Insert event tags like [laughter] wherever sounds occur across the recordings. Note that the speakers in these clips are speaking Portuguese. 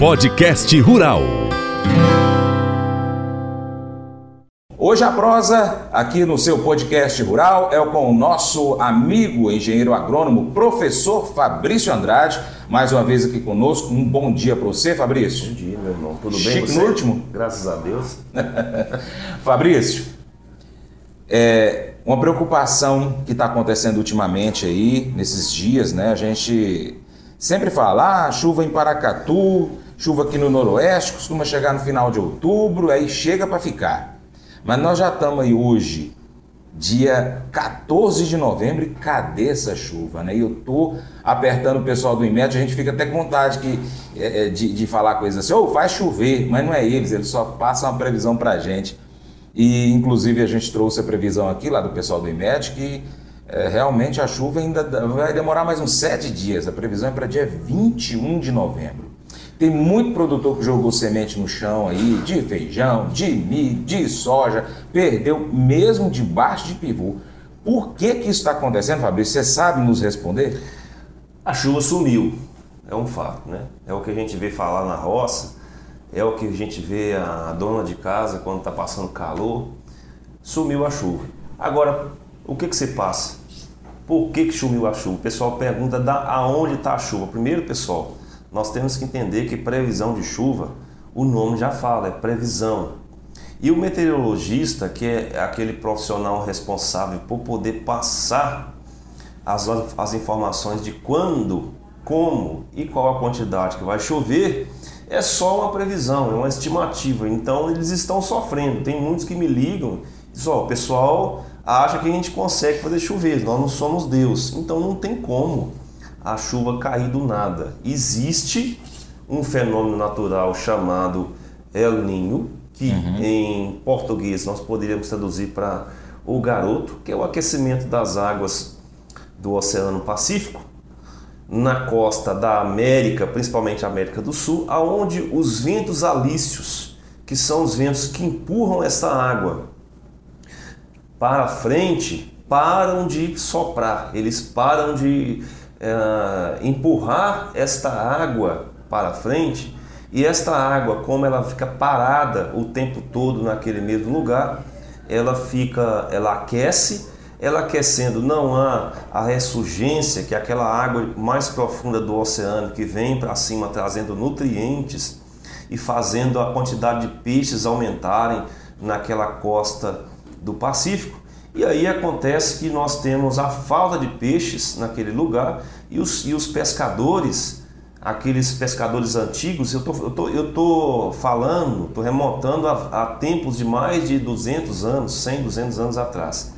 Podcast Rural. Hoje a prosa, aqui no seu podcast rural, é com o nosso amigo engenheiro agrônomo, professor Fabrício Andrade. Mais uma vez aqui conosco. Um bom dia para você, Fabrício. Bom dia, meu irmão. Tudo bem? Chique você? no último? Graças a Deus. [laughs] Fabrício, é uma preocupação que está acontecendo ultimamente aí, nesses dias, né? A gente sempre fala, ah, chuva em Paracatu, chuva aqui no Noroeste, costuma chegar no final de outubro, aí chega para ficar. Mas nós já estamos aí hoje, dia 14 de novembro, e cadê essa chuva, né? E eu tô apertando o pessoal do IMET, a gente fica até com vontade que, é, é, de, de falar coisas assim, ô, oh, faz chover, mas não é eles, eles só passam uma previsão pra gente. E inclusive a gente trouxe a previsão aqui lá do pessoal do IMET que é, realmente a chuva ainda vai demorar mais uns sete dias. A previsão é para dia 21 de novembro. Tem muito produtor que jogou semente no chão aí, de feijão, de milho, de soja, perdeu mesmo debaixo de pivô. Por que que isso está acontecendo, Fabrício? Você sabe nos responder? A chuva sumiu, é um fato, né? É o que a gente vê falar na roça, é o que a gente vê a dona de casa quando está passando calor. Sumiu a chuva. Agora, o que que você passa? Por que que sumiu a chuva? O pessoal pergunta da aonde está a chuva. Primeiro, pessoal, nós temos que entender que previsão de chuva, o nome já fala, é previsão. E o meteorologista, que é aquele profissional responsável por poder passar as, as informações de quando, como e qual a quantidade que vai chover, é só uma previsão, é uma estimativa. Então eles estão sofrendo. Tem muitos que me ligam e dizem, ó, o pessoal acha que a gente consegue fazer chover, nós não somos Deus. Então não tem como a chuva cair do nada. Existe um fenômeno natural chamado El Ninho, que uhum. em português nós poderíamos traduzir para o garoto, que é o aquecimento das águas do Oceano Pacífico, na costa da América, principalmente América do Sul, aonde os ventos alícios, que são os ventos que empurram essa água para frente, param de soprar, eles param de é, empurrar esta água para frente e esta água, como ela fica parada o tempo todo naquele mesmo lugar, ela fica, ela aquece, ela aquecendo não há a ressurgência, que é aquela água mais profunda do oceano que vem para cima trazendo nutrientes e fazendo a quantidade de peixes aumentarem naquela costa do Pacífico. E aí acontece que nós temos a falta de peixes naquele lugar e os, e os pescadores, aqueles pescadores antigos, eu tô, eu tô, eu tô falando, estou remontando a, a, tempos de mais de 200 anos, 100, 200 anos atrás.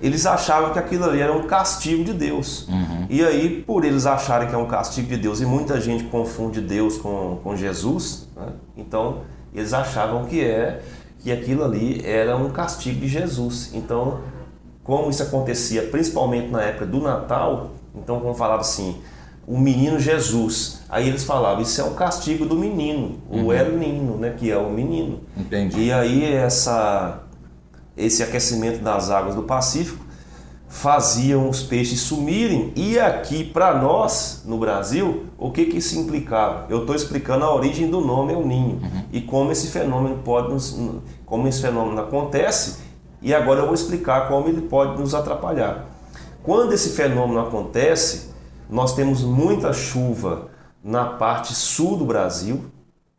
Eles achavam que aquilo ali era um castigo de Deus. Uhum. E aí, por eles acharem que é um castigo de Deus, e muita gente confunde Deus com, com Jesus, né? então eles achavam que é que aquilo ali era um castigo de Jesus. Então, como isso acontecia principalmente na época do Natal, então como falava assim, o menino Jesus, aí eles falavam, isso é um castigo do menino, uhum. o El Nino, né, que é o menino. Entendi. E aí essa esse aquecimento das águas do Pacífico faziam os peixes sumirem e aqui para nós no Brasil o que que isso implicava eu estou explicando a origem do nome El Ninho uhum. e como esse fenômeno pode nos, como esse fenômeno acontece e agora eu vou explicar como ele pode nos atrapalhar. Quando esse fenômeno acontece nós temos muita chuva na parte sul do Brasil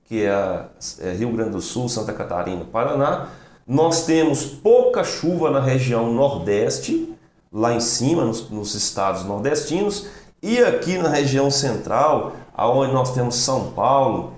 que é, é Rio Grande do Sul Santa Catarina Paraná. Nós temos pouca chuva na região nordeste lá em cima, nos, nos estados nordestinos, e aqui na região central, aonde nós temos São Paulo,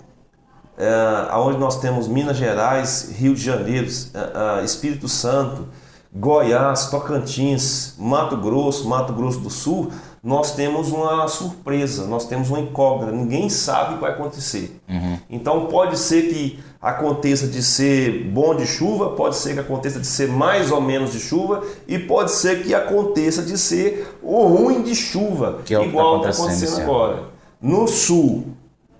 é, aonde nós temos Minas Gerais, Rio de Janeiro, é, é, Espírito Santo, Goiás, Tocantins, Mato Grosso, Mato Grosso do Sul, nós temos uma surpresa, nós temos uma incógnita, ninguém sabe o que vai acontecer. Uhum. Então pode ser que aconteça de ser bom de chuva, pode ser que aconteça de ser mais ou menos de chuva e pode ser que aconteça de ser o ruim de chuva, que é o igual está acontecendo, acontecendo agora. No sul,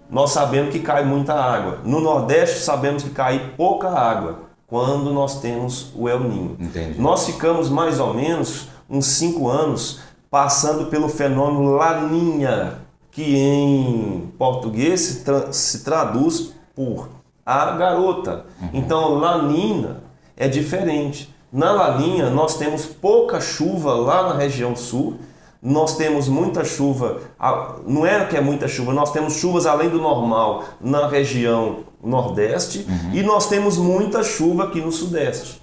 nós sabemos que cai muita água. No Nordeste, sabemos que cai pouca água quando nós temos o El Ninho. Entendi. Nós ficamos mais ou menos uns cinco anos passando pelo fenômeno Laninha, que em português se, tra se traduz por a garota. Uhum. Então, lanina é diferente. Na laninha, nós temos pouca chuva lá na região sul, nós temos muita chuva, não é que é muita chuva, nós temos chuvas além do normal na região nordeste uhum. e nós temos muita chuva aqui no sudeste.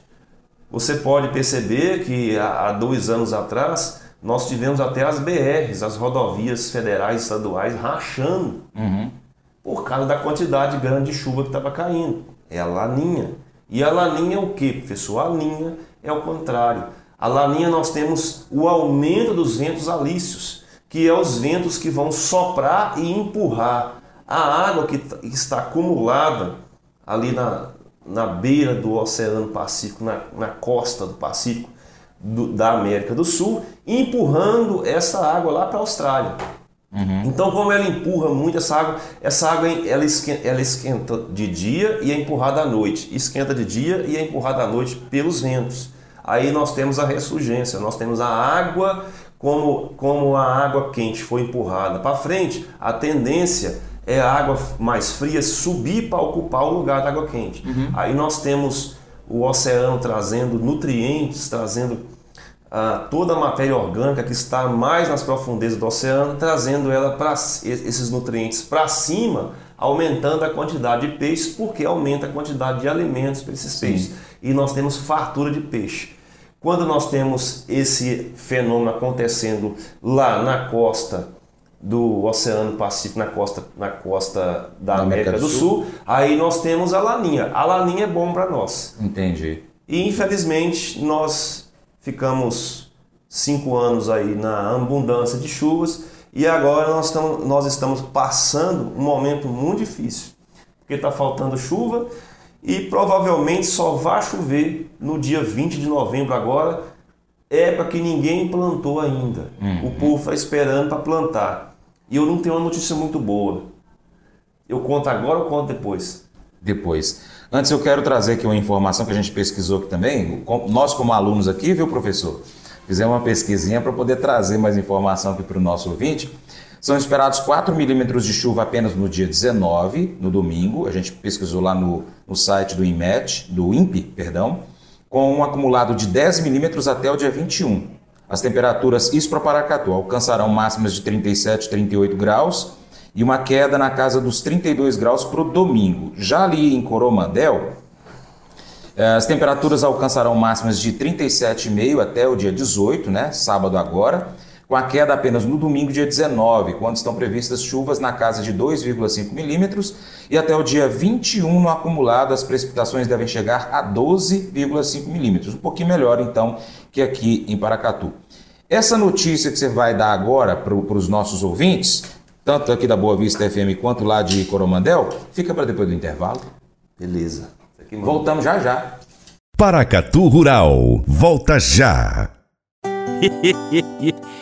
Você pode perceber que há dois anos atrás nós tivemos até as BRs, as rodovias federais e estaduais, rachando uhum. por causa da quantidade grande de chuva que estava caindo. É a laninha. E a laninha é o que, professor? A laninha é o contrário. A laninha nós temos o aumento dos ventos alícios, que é os ventos que vão soprar e empurrar a água que está acumulada ali na, na beira do Oceano Pacífico, na, na costa do Pacífico do, da América do Sul, empurrando essa água lá para a Austrália. Uhum. Então, como ela empurra muito essa água, essa água ela esquenta, ela esquenta de dia e é empurrada à noite. Esquenta de dia e é empurrada à noite pelos ventos. Aí nós temos a ressurgência, nós temos a água, como, como a água quente foi empurrada para frente, a tendência é a água mais fria subir para ocupar o lugar da água quente. Uhum. Aí nós temos o oceano trazendo nutrientes, trazendo toda a matéria orgânica que está mais nas profundezas do oceano, trazendo ela para esses nutrientes para cima, aumentando a quantidade de peixes, porque aumenta a quantidade de alimentos para esses Sim. E nós temos fartura de peixe. Quando nós temos esse fenômeno acontecendo lá na costa do Oceano Pacífico, na costa, na costa da na América, América, do, do Sul, Sul, aí nós temos a laninha. A laninha é bom para nós. Entendi. E infelizmente nós ficamos cinco anos aí na abundância de chuvas e agora nós estamos, nós estamos passando um momento muito difícil, porque está faltando chuva e provavelmente só vai chover no dia 20 de novembro agora, época que ninguém plantou ainda. Uhum. O povo está esperando para plantar. E eu não tenho uma notícia muito boa. Eu conto agora ou conto depois? Depois. Antes eu quero trazer aqui uma informação que a gente pesquisou aqui também. Nós como alunos aqui, viu professor? Fizemos uma pesquisinha para poder trazer mais informação aqui para o nosso ouvinte. São esperados 4 milímetros de chuva apenas no dia 19, no domingo. A gente pesquisou lá no, no site do INMET, do INPE, perdão, com um acumulado de 10 milímetros até o dia 21. As temperaturas, isso para Paracatu, alcançarão máximas de 37, 38 graus e uma queda na casa dos 32 graus para o domingo. Já ali em Coromandel, eh, as temperaturas alcançarão máximas de 37,5 até o dia 18, né, sábado agora, com a queda apenas no domingo, dia 19, quando estão previstas chuvas na casa de 2,5 milímetros, e até o dia 21 no acumulado as precipitações devem chegar a 12,5 milímetros, um pouquinho melhor então que aqui em Paracatu. Essa notícia que você vai dar agora para os nossos ouvintes tanto aqui da Boa Vista FM quanto lá de Coromandel, fica para depois do intervalo. Beleza. Voltamos já já. Paracatu Rural, volta já. [laughs]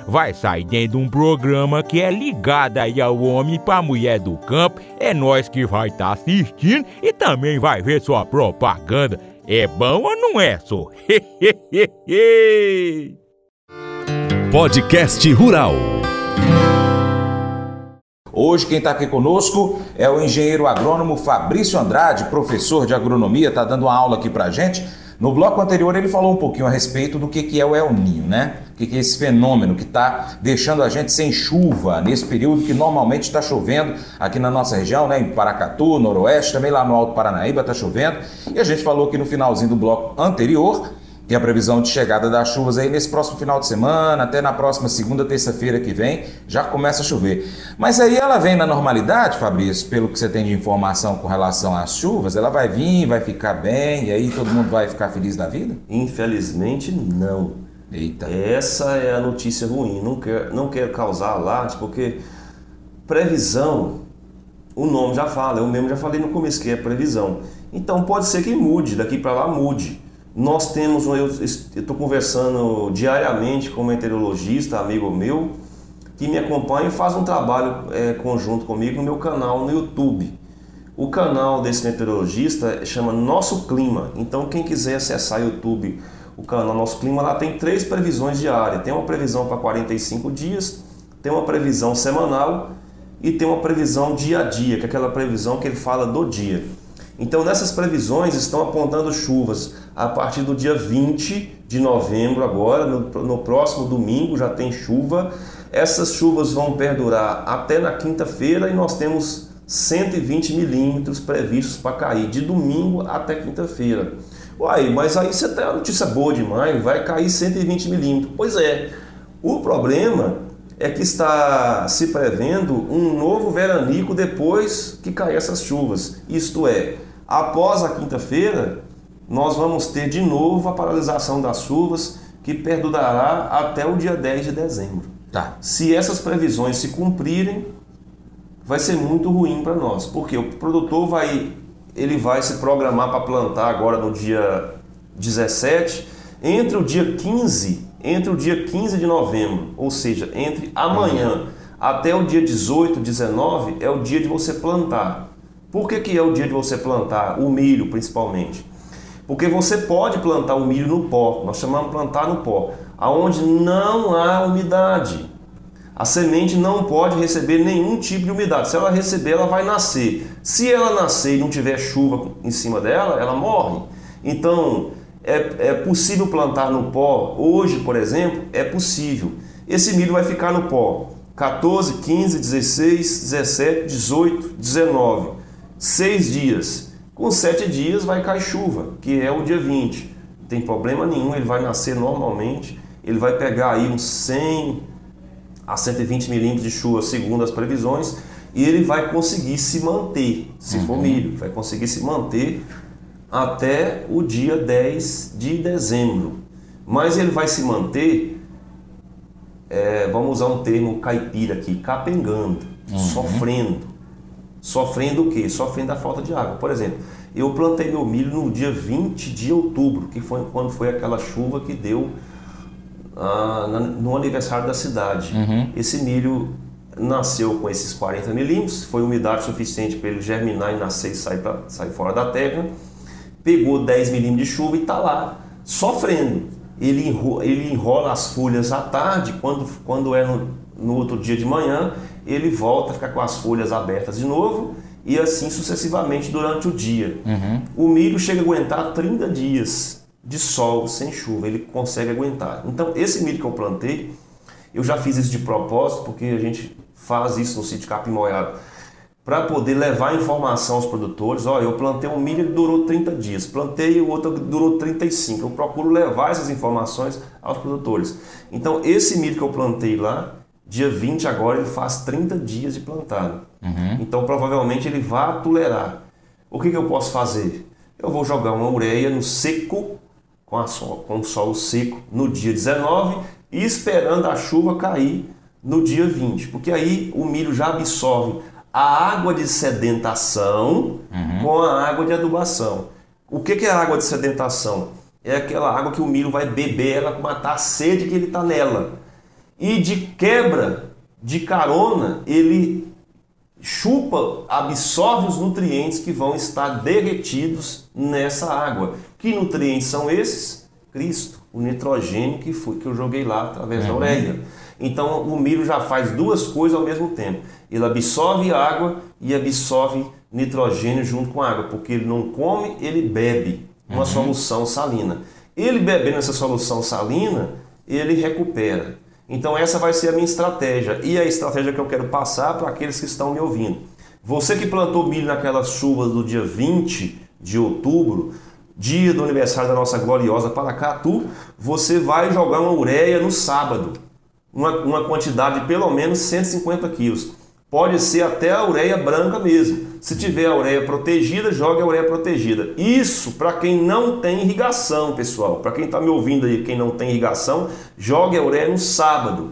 vai sair dentro de um programa que é ligado aí ao homem para mulher do campo. É nós que vai estar tá assistindo e também vai ver sua propaganda. É bom ou não é, só? [laughs] Podcast Rural. Hoje quem está aqui conosco é o engenheiro agrônomo Fabrício Andrade, professor de agronomia, está dando uma aula aqui para gente no bloco anterior ele falou um pouquinho a respeito do que, que é o El Ninho, né? O que, que é esse fenômeno que está deixando a gente sem chuva nesse período que normalmente está chovendo aqui na nossa região, né? Em Paracatu, Noroeste, também lá no Alto Paranaíba está chovendo. E a gente falou aqui no finalzinho do bloco anterior tem a previsão de chegada das chuvas aí nesse próximo final de semana, até na próxima segunda, terça-feira que vem, já começa a chover. Mas aí ela vem na normalidade, Fabrício, pelo que você tem de informação com relação às chuvas, ela vai vir, vai ficar bem, e aí todo mundo vai ficar feliz da vida? Infelizmente, não. Eita. Essa é a notícia ruim. Não quero, não quero causar alarde, porque previsão, o nome já fala, eu mesmo já falei no começo que é previsão. Então pode ser que mude, daqui para lá mude. Nós temos, eu estou conversando diariamente com um meteorologista, amigo meu, que me acompanha e faz um trabalho é, conjunto comigo no meu canal no YouTube. O canal desse meteorologista chama Nosso Clima. Então quem quiser acessar YouTube, o canal Nosso Clima, lá tem três previsões diárias. Tem uma previsão para 45 dias, tem uma previsão semanal e tem uma previsão dia a dia, que é aquela previsão que ele fala do dia. Então nessas previsões estão apontando chuvas a partir do dia 20 de novembro agora, no, no próximo domingo já tem chuva. Essas chuvas vão perdurar até na quinta-feira e nós temos 120 milímetros previstos para cair de domingo até quinta-feira. Uai, mas aí você tem uma notícia boa demais, vai cair 120 milímetros. Pois é, o problema é que está se prevendo um novo veranico depois que cair essas chuvas. Isto é, após a quinta-feira, nós vamos ter de novo a paralisação das chuvas que perdurará até o dia 10 de dezembro. Tá. Se essas previsões se cumprirem, vai ser muito ruim para nós, porque o produtor vai ele vai se programar para plantar agora no dia 17, entre o dia 15 entre o dia 15 de novembro, ou seja, entre amanhã até o dia 18, 19, é o dia de você plantar. Por que, que é o dia de você plantar? O milho, principalmente. Porque você pode plantar o milho no pó, nós chamamos de plantar no pó, aonde não há umidade. A semente não pode receber nenhum tipo de umidade. Se ela receber, ela vai nascer. Se ela nascer e não tiver chuva em cima dela, ela morre. Então, é, é possível plantar no pó? Hoje, por exemplo, é possível. Esse milho vai ficar no pó 14, 15, 16, 17, 18, 19. Seis dias. Com sete dias vai cair chuva, que é o dia 20. Não tem problema nenhum, ele vai nascer normalmente. Ele vai pegar aí uns 100 a 120 milímetros de chuva, segundo as previsões, e ele vai conseguir se manter, se uhum. for milho, vai conseguir se manter até o dia 10 de dezembro. Mas ele vai se manter, é, vamos usar um termo caipira aqui, capengando, uhum. sofrendo. Sofrendo o quê? Sofrendo a falta de água. Por exemplo, eu plantei meu milho no dia 20 de outubro, que foi quando foi aquela chuva que deu ah, no aniversário da cidade. Uhum. Esse milho nasceu com esses 40 milímetros, foi umidade suficiente para ele germinar e nascer e sair, pra, sair fora da terra pegou 10 milímetros de chuva e está lá, sofrendo. Ele enrola, ele enrola as folhas à tarde, quando, quando é no, no outro dia de manhã, ele volta a ficar com as folhas abertas de novo e assim sucessivamente durante o dia. Uhum. O milho chega a aguentar 30 dias de sol sem chuva, ele consegue aguentar. Então, esse milho que eu plantei, eu já fiz isso de propósito, porque a gente faz isso no sítio Capim Molhado para poder levar informação aos produtores. Olha, eu plantei um milho que durou 30 dias, plantei o outro que durou 35. Eu procuro levar essas informações aos produtores. Então, esse milho que eu plantei lá, dia 20 agora, ele faz 30 dias de plantado. Uhum. Então, provavelmente ele vai tolerar. O que, que eu posso fazer? Eu vou jogar uma ureia no seco, com, a sol, com o solo seco, no dia 19 e esperando a chuva cair no dia 20, porque aí o milho já absorve a água de sedentação uhum. com a água de adubação. O que, que é a água de sedentação? É aquela água que o milho vai beber ela para matar a sede que ele está nela. E de quebra, de carona, ele chupa, absorve os nutrientes que vão estar derretidos nessa água. Que nutrientes são esses? Cristo, o nitrogênio que, foi, que eu joguei lá através uhum. da ureia. Então o milho já faz duas coisas ao mesmo tempo. Ele absorve água e absorve nitrogênio junto com a água, porque ele não come, ele bebe uma uhum. solução salina. Ele bebendo essa solução salina, ele recupera. Então essa vai ser a minha estratégia e a estratégia que eu quero passar para aqueles que estão me ouvindo. Você que plantou milho naquelas chuvas do dia 20 de outubro, dia do aniversário da nossa gloriosa Paracatu, você vai jogar uma ureia no sábado uma, uma quantidade de pelo menos 150 quilos. Pode ser até a ureia branca mesmo. Se tiver a ureia protegida, jogue a ureia protegida. Isso para quem não tem irrigação, pessoal. Para quem está me ouvindo aí, quem não tem irrigação, jogue a ureia no sábado.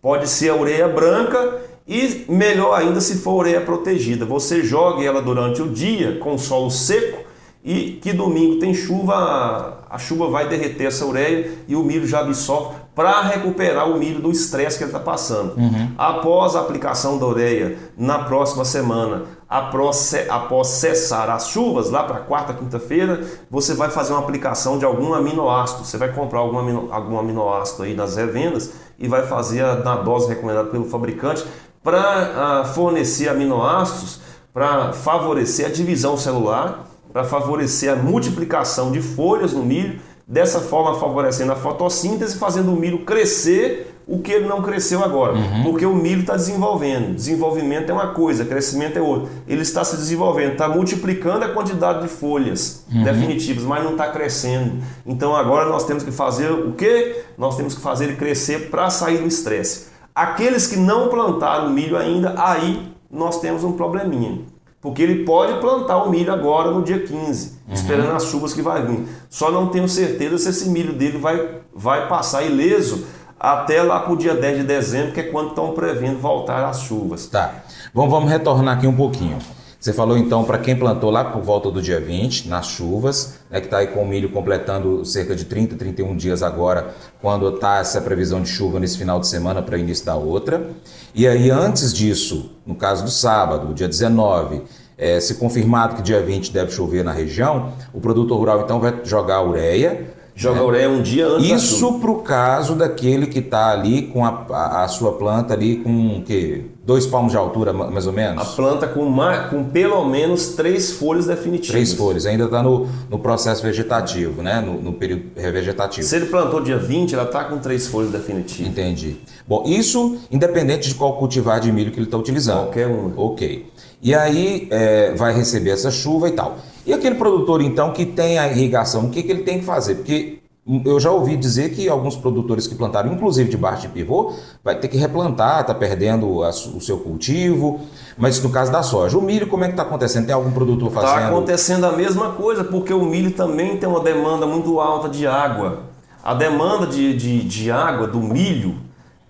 Pode ser a ureia branca E melhor ainda se for ureia protegida. Você jogue ela durante o dia com solo seco e que domingo tem chuva, a chuva vai derreter essa ureia e o milho já absorve para recuperar o milho do estresse que ele está passando. Uhum. Após a aplicação da ureia, na próxima semana, após, após cessar as chuvas, lá para quarta, quinta-feira, você vai fazer uma aplicação de algum aminoácido. Você vai comprar algum, amino, algum aminoácido aí nas revendas e vai fazer a, na dose recomendada pelo fabricante para fornecer aminoácidos para favorecer a divisão celular, para favorecer a multiplicação de folhas no milho, dessa forma favorecendo a fotossíntese, fazendo o milho crescer o que ele não cresceu agora. Uhum. Porque o milho está desenvolvendo. Desenvolvimento é uma coisa, crescimento é outra. Ele está se desenvolvendo, está multiplicando a quantidade de folhas uhum. definitivas, mas não está crescendo. Então agora nós temos que fazer o quê? Nós temos que fazer ele crescer para sair do estresse. Aqueles que não plantaram milho ainda, aí nós temos um probleminha. Porque ele pode plantar o milho agora no dia 15, uhum. esperando as chuvas que vai vir. Só não tenho certeza se esse milho dele vai, vai passar ileso até lá para o dia 10 de dezembro, que é quando estão prevendo voltar as chuvas. Tá. Vamos, vamos retornar aqui um pouquinho. Você falou então para quem plantou lá por volta do dia 20, nas chuvas, né, que está aí com o milho completando cerca de 30, 31 dias agora, quando está essa previsão de chuva nesse final de semana para início da outra. E aí, antes disso, no caso do sábado, dia 19, é, se confirmado que dia 20 deve chover na região, o produtor rural então vai jogar ureia Joga né? ureia um dia antes Isso para o caso daquele que está ali com a, a, a, sua planta ali com que dois palmos de altura mais ou menos. A planta com, uma, com pelo menos três folhas definitivas. Três folhas, ainda está no, no processo vegetativo, né? No, no, período revegetativo. Se ele plantou dia 20, ela está com três folhas definitivas. Entendi. Bom, isso independente de qual cultivar de milho que ele está utilizando. Qualquer um. Ok. E aí é, vai receber essa chuva e tal. E aquele produtor, então, que tem a irrigação, o que, que ele tem que fazer? Porque eu já ouvi dizer que alguns produtores que plantaram, inclusive debaixo de pivô, vai ter que replantar, está perdendo a, o seu cultivo. Mas no caso da soja, o milho, como é que está acontecendo? Tem algum produtor tá fazendo? Está acontecendo a mesma coisa, porque o milho também tem uma demanda muito alta de água. A demanda de, de, de água do milho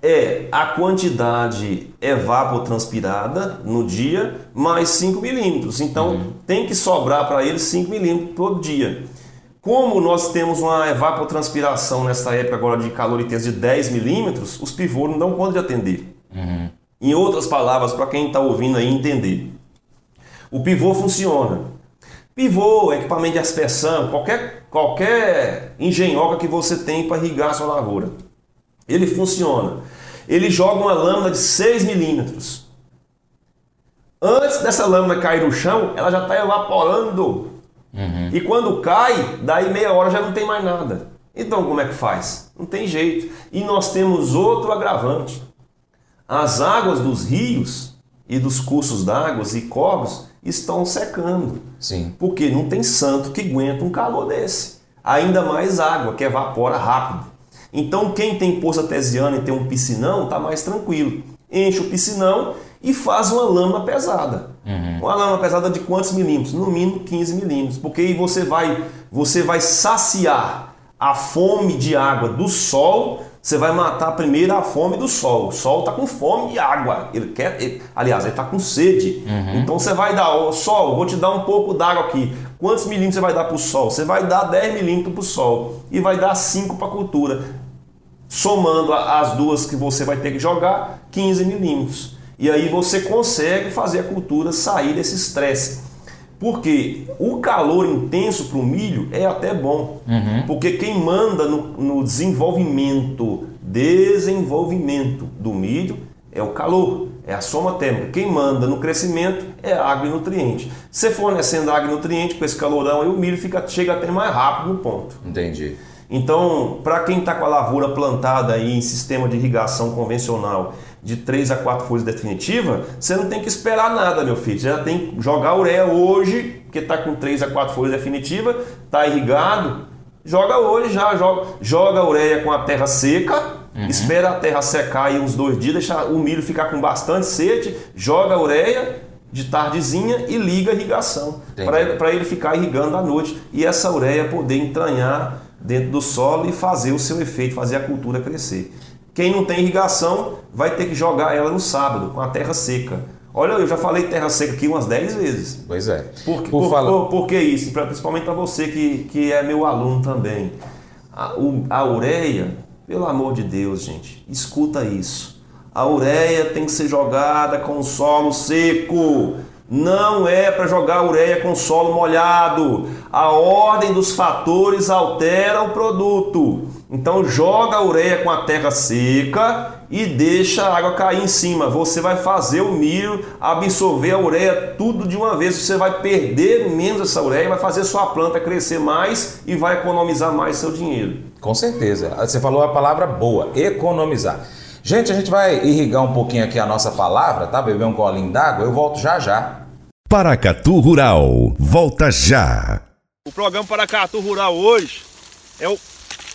é a quantidade evapotranspirada no dia mais 5 milímetros. Então uhum. tem que sobrar para ele 5 milímetros todo dia. Como nós temos uma evapotranspiração nessa época agora de calor intenso de 10 milímetros, os pivôs não dão conta de atender. Uhum. Em outras palavras, para quem está ouvindo aí entender, o pivô funciona. Pivô, equipamento de aspersão, qualquer, qualquer engenhoca que você tem para irrigar a sua lavoura. Ele funciona ele joga uma lâmina de 6 milímetros. Antes dessa lâmina cair no chão, ela já está evaporando. Uhum. E quando cai, daí meia hora já não tem mais nada. Então como é que faz? Não tem jeito. E nós temos outro agravante. As águas dos rios e dos cursos d'água e córregos estão secando. Sim. Porque não tem santo que aguenta um calor desse. Ainda mais água que evapora rápido. Então quem tem poço artesiano e tem um piscinão está mais tranquilo. Enche o piscinão e faz uma lâmina pesada. Uhum. Uma lâmina pesada de quantos milímetros? No mínimo 15 milímetros, porque aí você vai, você vai saciar a fome de água do sol, você vai matar primeiro a fome do sol. O sol está com fome de água. Ele quer, ele, aliás, ele está com sede. Uhum. Então você vai dar, ó, sol, vou te dar um pouco d'água aqui. Quantos milímetros você vai dar para o sol? Você vai dar 10 milímetros para o sol e vai dar 5 para a cultura somando as duas que você vai ter que jogar, 15 milímetros. E aí você consegue fazer a cultura sair desse estresse. Porque o calor intenso para o milho é até bom. Uhum. Porque quem manda no, no, desenvolvimento, desenvolvimento do milho é o calor, é a soma térmica. Quem manda no crescimento é a água e nutriente. Se fornecendo água e nutriente com esse calorão, aí o milho fica, chega até mais rápido no ponto. Entendi. Então, para quem está com a lavoura plantada aí em sistema de irrigação convencional de 3 a 4 folhas definitiva, você não tem que esperar nada, meu filho. Você já tem que jogar ureia hoje, que está com 3 a 4 folhas definitiva, está irrigado, joga hoje já, joga, joga a ureia com a terra seca, uhum. espera a terra secar aí uns dois dias, deixa o milho ficar com bastante sede, joga a ureia de tardezinha e liga a irrigação, para ele, ele ficar irrigando à noite e essa ureia poder entranhar dentro do solo e fazer o seu efeito, fazer a cultura crescer. Quem não tem irrigação vai ter que jogar ela no sábado, com a terra seca. Olha, eu já falei terra seca aqui umas 10 vezes. Pois é. Por, Por por, fala- por- por que isso? Pra- principalmente para você que, que é meu aluno também. A, o- a ureia, pelo amor de Deus, gente, escuta isso. A ureia tem que ser jogada com solo seco. Não é para jogar ureia com solo molhado. A ordem dos fatores altera o produto. Então joga a ureia com a terra seca e deixa a água cair em cima. Você vai fazer o milho absorver a ureia tudo de uma vez. Você vai perder menos essa ureia, vai fazer sua planta crescer mais e vai economizar mais seu dinheiro. Com certeza. Você falou a palavra boa, economizar. Gente, a gente vai irrigar um pouquinho aqui a nossa palavra, tá? Beber um golinho d'água, eu volto já já. Paracatu Rural, volta já. O programa Paracatu Rural hoje é o,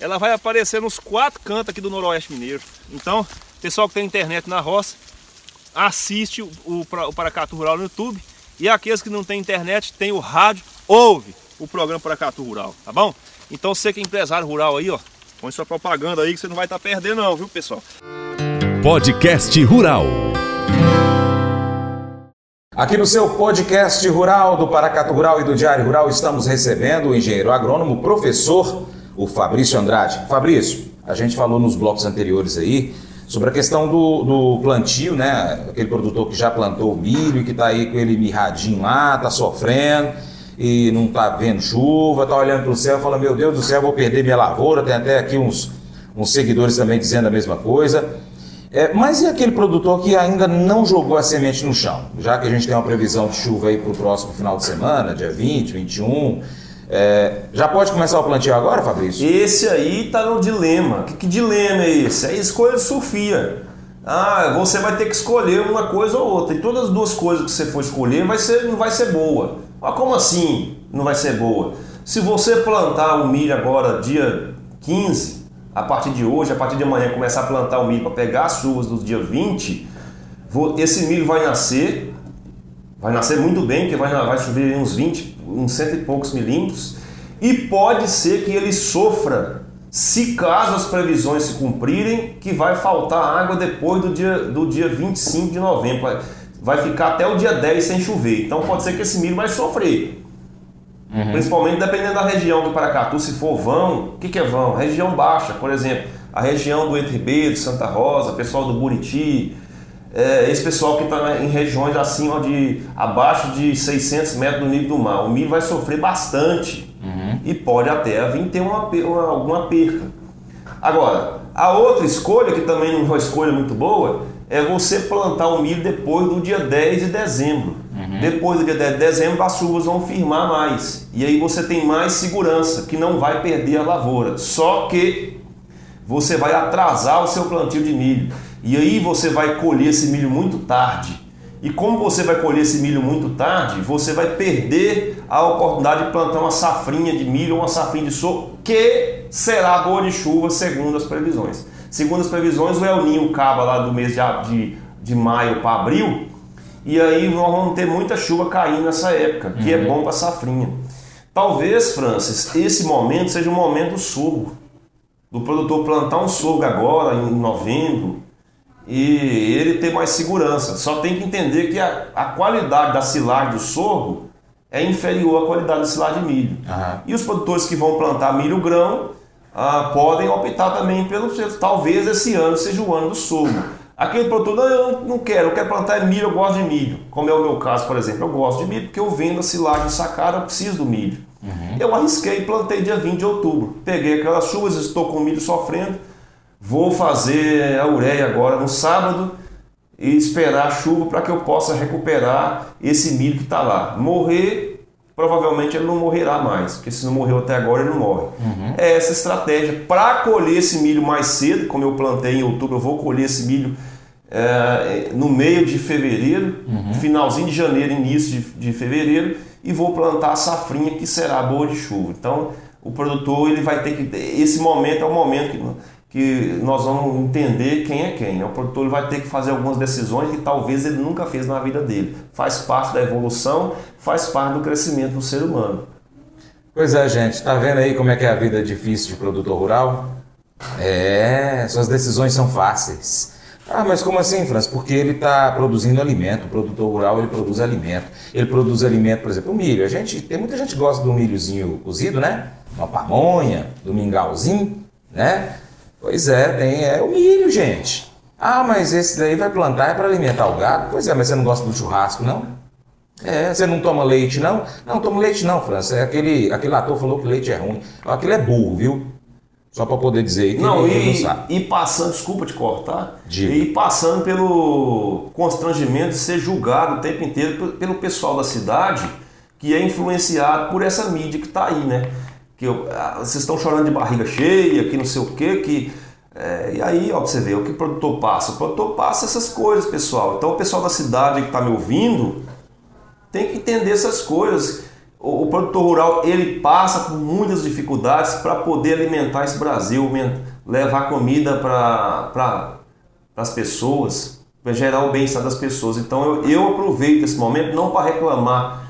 ela vai aparecer nos quatro cantos aqui do Noroeste Mineiro. Então, pessoal que tem internet na roça, assiste o, o, Paracatu Rural no YouTube. E aqueles que não têm internet, tem o rádio, ouve o programa Paracatu Rural, tá bom? Então você que é empresário rural aí, ó, põe sua propaganda aí que você não vai estar perdendo não, viu pessoal? Podcast Rural. Aqui no seu podcast rural do Paracatu Rural e do Diário Rural estamos recebendo o engenheiro agrônomo, professor, o Fabrício Andrade. Fabrício, a gente falou nos blocos anteriores aí sobre a questão do, do plantio, né? Aquele produtor que já plantou o milho, que está aí com ele mirradinho lá, está sofrendo e não está vendo chuva, está olhando para o céu e fala, meu Deus do céu, vou perder minha lavoura. Tem até aqui uns, uns seguidores também dizendo a mesma coisa. É, mas e aquele produtor que ainda não jogou a semente no chão? Já que a gente tem uma previsão de chuva aí para o próximo final de semana, dia 20, 21, é, já pode começar o plantio agora, Fabrício? Esse aí tá no dilema. Que, que dilema é esse? É escolha de Sofia. Ah, você vai ter que escolher uma coisa ou outra. E todas as duas coisas que você for escolher vai ser, não vai ser boa. Mas como assim não vai ser boa? Se você plantar o milho agora, dia 15, a partir de hoje, a partir de amanhã, começar a plantar o milho para pegar as chuvas do dia 20, vo- esse milho vai nascer, vai nascer muito bem, porque vai, vai chover uns 20, uns cento e poucos milímetros, e pode ser que ele sofra, se caso as previsões se cumprirem, que vai faltar água depois do dia, do dia 25 de novembro. Vai, vai ficar até o dia 10 sem chover. Então pode ser que esse milho vai sofrer. Principalmente dependendo da região do Paracatu, se for vão, o que, que é vão? Região baixa, por exemplo, a região do Entre Ribeiro, Santa Rosa, pessoal do Buriti, é, esse pessoal que está em regiões acima de, abaixo de 600 metros do nível do mar, o milho vai sofrer bastante e pode até vir ter uma, uma- alguma perca. Agora, a outra escolha, que também não é uma escolha muito boa, é você plantar o milho depois do dia 10 de dezembro. Depois do dia 10 de dezembro, as chuvas vão firmar mais. E aí você tem mais segurança, que não vai perder a lavoura. Só que você vai atrasar o seu plantio de milho. E aí você vai colher esse milho muito tarde. E como você vai colher esse milho muito tarde, você vai perder a oportunidade de plantar uma safrinha de milho ou uma safrinha de sorgo, que será boa de chuva, segundo as previsões. Segundo as previsões, o El Ninho acaba lá do mês de, de, de maio para abril, e aí nós vamos ter muita chuva caindo nessa época, que é bom para safrinha. Talvez, Francis, esse momento seja um momento do sorgo do produtor plantar um sorgo agora, em novembro, e ele ter mais segurança. Só tem que entender que a, a qualidade da silagem do sorgo é inferior à qualidade da silagem de milho. Aham. E os produtores que vão plantar milho grão ah, podem optar também pelo talvez esse ano seja o ano do sorgo. Aquele produtor, não, eu não quero, eu quero plantar milho, eu gosto de milho. Como é o meu caso, por exemplo, eu gosto de milho porque eu vendo a silagem sacada, eu preciso do milho. Eu arrisquei e plantei dia 20 de outubro. Peguei aquelas chuvas, estou com o milho sofrendo. Vou fazer a ureia agora no sábado e esperar a chuva para que eu possa recuperar esse milho que está lá. Morrer, provavelmente ele não morrerá mais, porque se não morreu até agora ele não morre. É essa estratégia. Para colher esse milho mais cedo, como eu plantei em outubro, eu vou colher esse milho é, no meio de fevereiro, Uhum. finalzinho de janeiro, início de, de fevereiro, e vou plantar a safrinha que será boa de chuva. Então, o produtor ele vai ter que. Esse momento é o momento que, que nós vamos entender quem é quem. né? O produtor vai ter que fazer algumas decisões que talvez ele nunca fez na vida dele. Faz parte da evolução, faz parte do crescimento do ser humano. Pois é, gente, tá vendo aí como é que é a vida difícil de produtor rural? É, suas decisões são fáceis. Ah, mas como assim, Franz? Porque ele está produzindo alimento. O produtor rural ele produz alimento. Ele produz alimento, por exemplo, o milho. A gente tem muita gente que gosta do milhozinho cozido, né? Uma pamonha, do mingauzinho, né? Pois é, tem é o milho, gente. Ah, mas esse daí vai plantar é para alimentar o gado? Pois é, mas você não gosta do churrasco, não? É, você não toma leite, não? Não, tomo leite não, França. É aquele, aquele ator falou que leite é ruim. Aquilo é burro, viu? Só para poder dizer que Não, ele não e, sabe. e passando, desculpa te cortar, Diga. e passando pelo constrangimento de ser julgado o tempo inteiro pe- pelo pessoal da cidade que é influenciado por essa mídia que está aí, né? Que eu- ah, vocês estão chorando de barriga cheia, que não sei o quê, que. é, e aí, ó, você ver, o que o produtor passa? O produtor passa essas coisas, pessoal. Então o pessoal da cidade que está me ouvindo tem que entender essas coisas. O, o produtor rural ele passa por muitas dificuldades para poder alimentar esse Brasil, levar comida para pra, as pessoas, para gerar o bem-estar das pessoas. Então eu, eu aproveito esse momento não para reclamar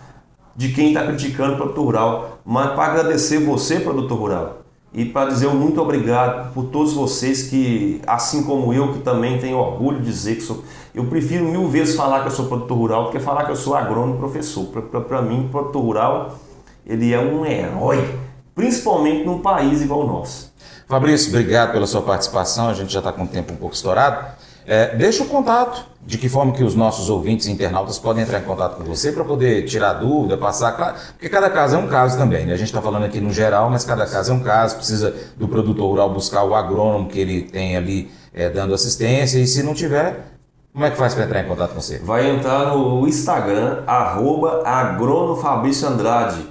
de quem está criticando o produtor rural, mas para agradecer você, produtor rural, e para dizer muito obrigado por todos vocês que, assim como eu, que também tenho orgulho de dizer que sou. Eu prefiro mil vezes falar que eu sou produtor rural do que falar que eu sou agrônomo professor. Para mim, produtor rural ele é um herói, principalmente num país igual o nosso. Fabrício, obrigado pela sua participação. A gente já está com o tempo um pouco estourado. É, deixa o contato. De que forma que os nossos ouvintes e internautas podem entrar em contato com você para poder tirar dúvida, passar. Porque cada caso é um caso também. Né? A gente está falando aqui no geral, mas cada caso é um caso. Precisa do produtor rural buscar o agrônomo que ele tem ali é, dando assistência. E se não tiver, como é que faz para entrar em contato com você? Vai entrar no Instagram, arroba agronofabrício Andrade.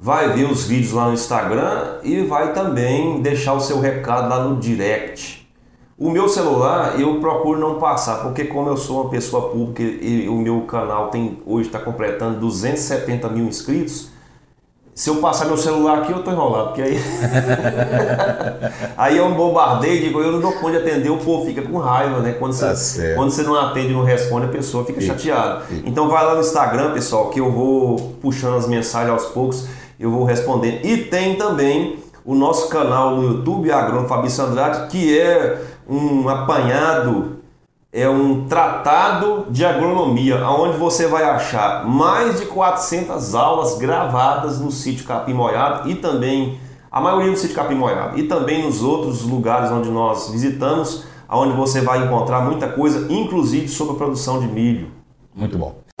Vai ver os vídeos lá no Instagram e vai também deixar o seu recado lá no direct. O meu celular eu procuro não passar, porque como eu sou uma pessoa pública e o meu canal tem hoje está completando 270 mil inscritos, se eu passar meu celular aqui eu tô enrolado, porque aí [laughs] aí é um bombardeio, digo, eu não dou conta de atender, o povo fica com raiva, né? Quando Tá você, certo. quando você não atende e não responde, a pessoa fica chateada. Então vai lá no Instagram, pessoal, que eu vou puxando as mensagens aos poucos, eu vou respondendo. E tem também o nosso canal no YouTube, Agrônomo Fabrício Andrade, que é um apanhado, é um tratado de agronomia, onde você vai achar mais de 400 aulas gravadas no sítio Capim Molhado e também, a maioria no sítio Capim Molhado, e também nos outros lugares onde nós visitamos, onde você vai encontrar muita coisa, inclusive sobre a produção de milho. Muito bom. [laughs]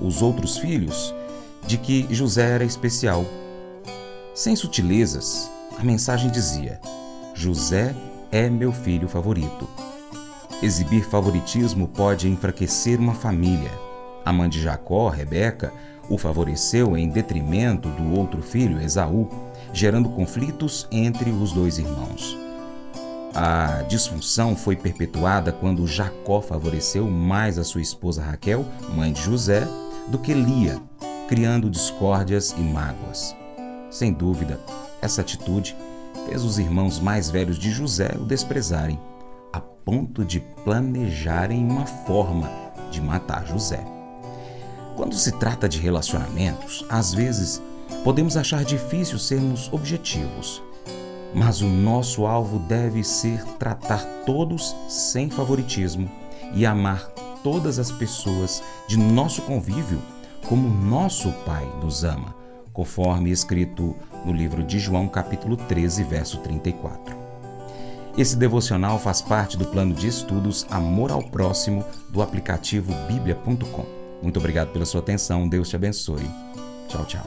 os outros filhos de que José era especial. Sem sutilezas, a mensagem dizia: José é meu filho favorito. Exibir favoritismo pode enfraquecer uma família. A mãe de Jacó, Rebeca, o favoreceu em detrimento do outro filho, Esaú, gerando conflitos entre os dois irmãos. A disfunção foi perpetuada quando Jacó favoreceu mais a sua esposa Raquel, mãe de José, do que Lia, criando discórdias e mágoas. Sem dúvida, essa atitude fez os irmãos mais velhos de José o desprezarem, a ponto de planejarem uma forma de matar José. Quando se trata de relacionamentos, às vezes podemos achar difícil sermos objetivos, mas o nosso alvo deve ser tratar todos sem favoritismo e amar todas as pessoas de nosso convívio como nosso Pai nos ama, conforme escrito no livro de João, capítulo 13, verso 34. Esse devocional faz parte do plano de estudos Amor ao Próximo do aplicativo bíblia.com. Muito obrigado pela sua atenção, Deus te abençoe. Tchau, tchau.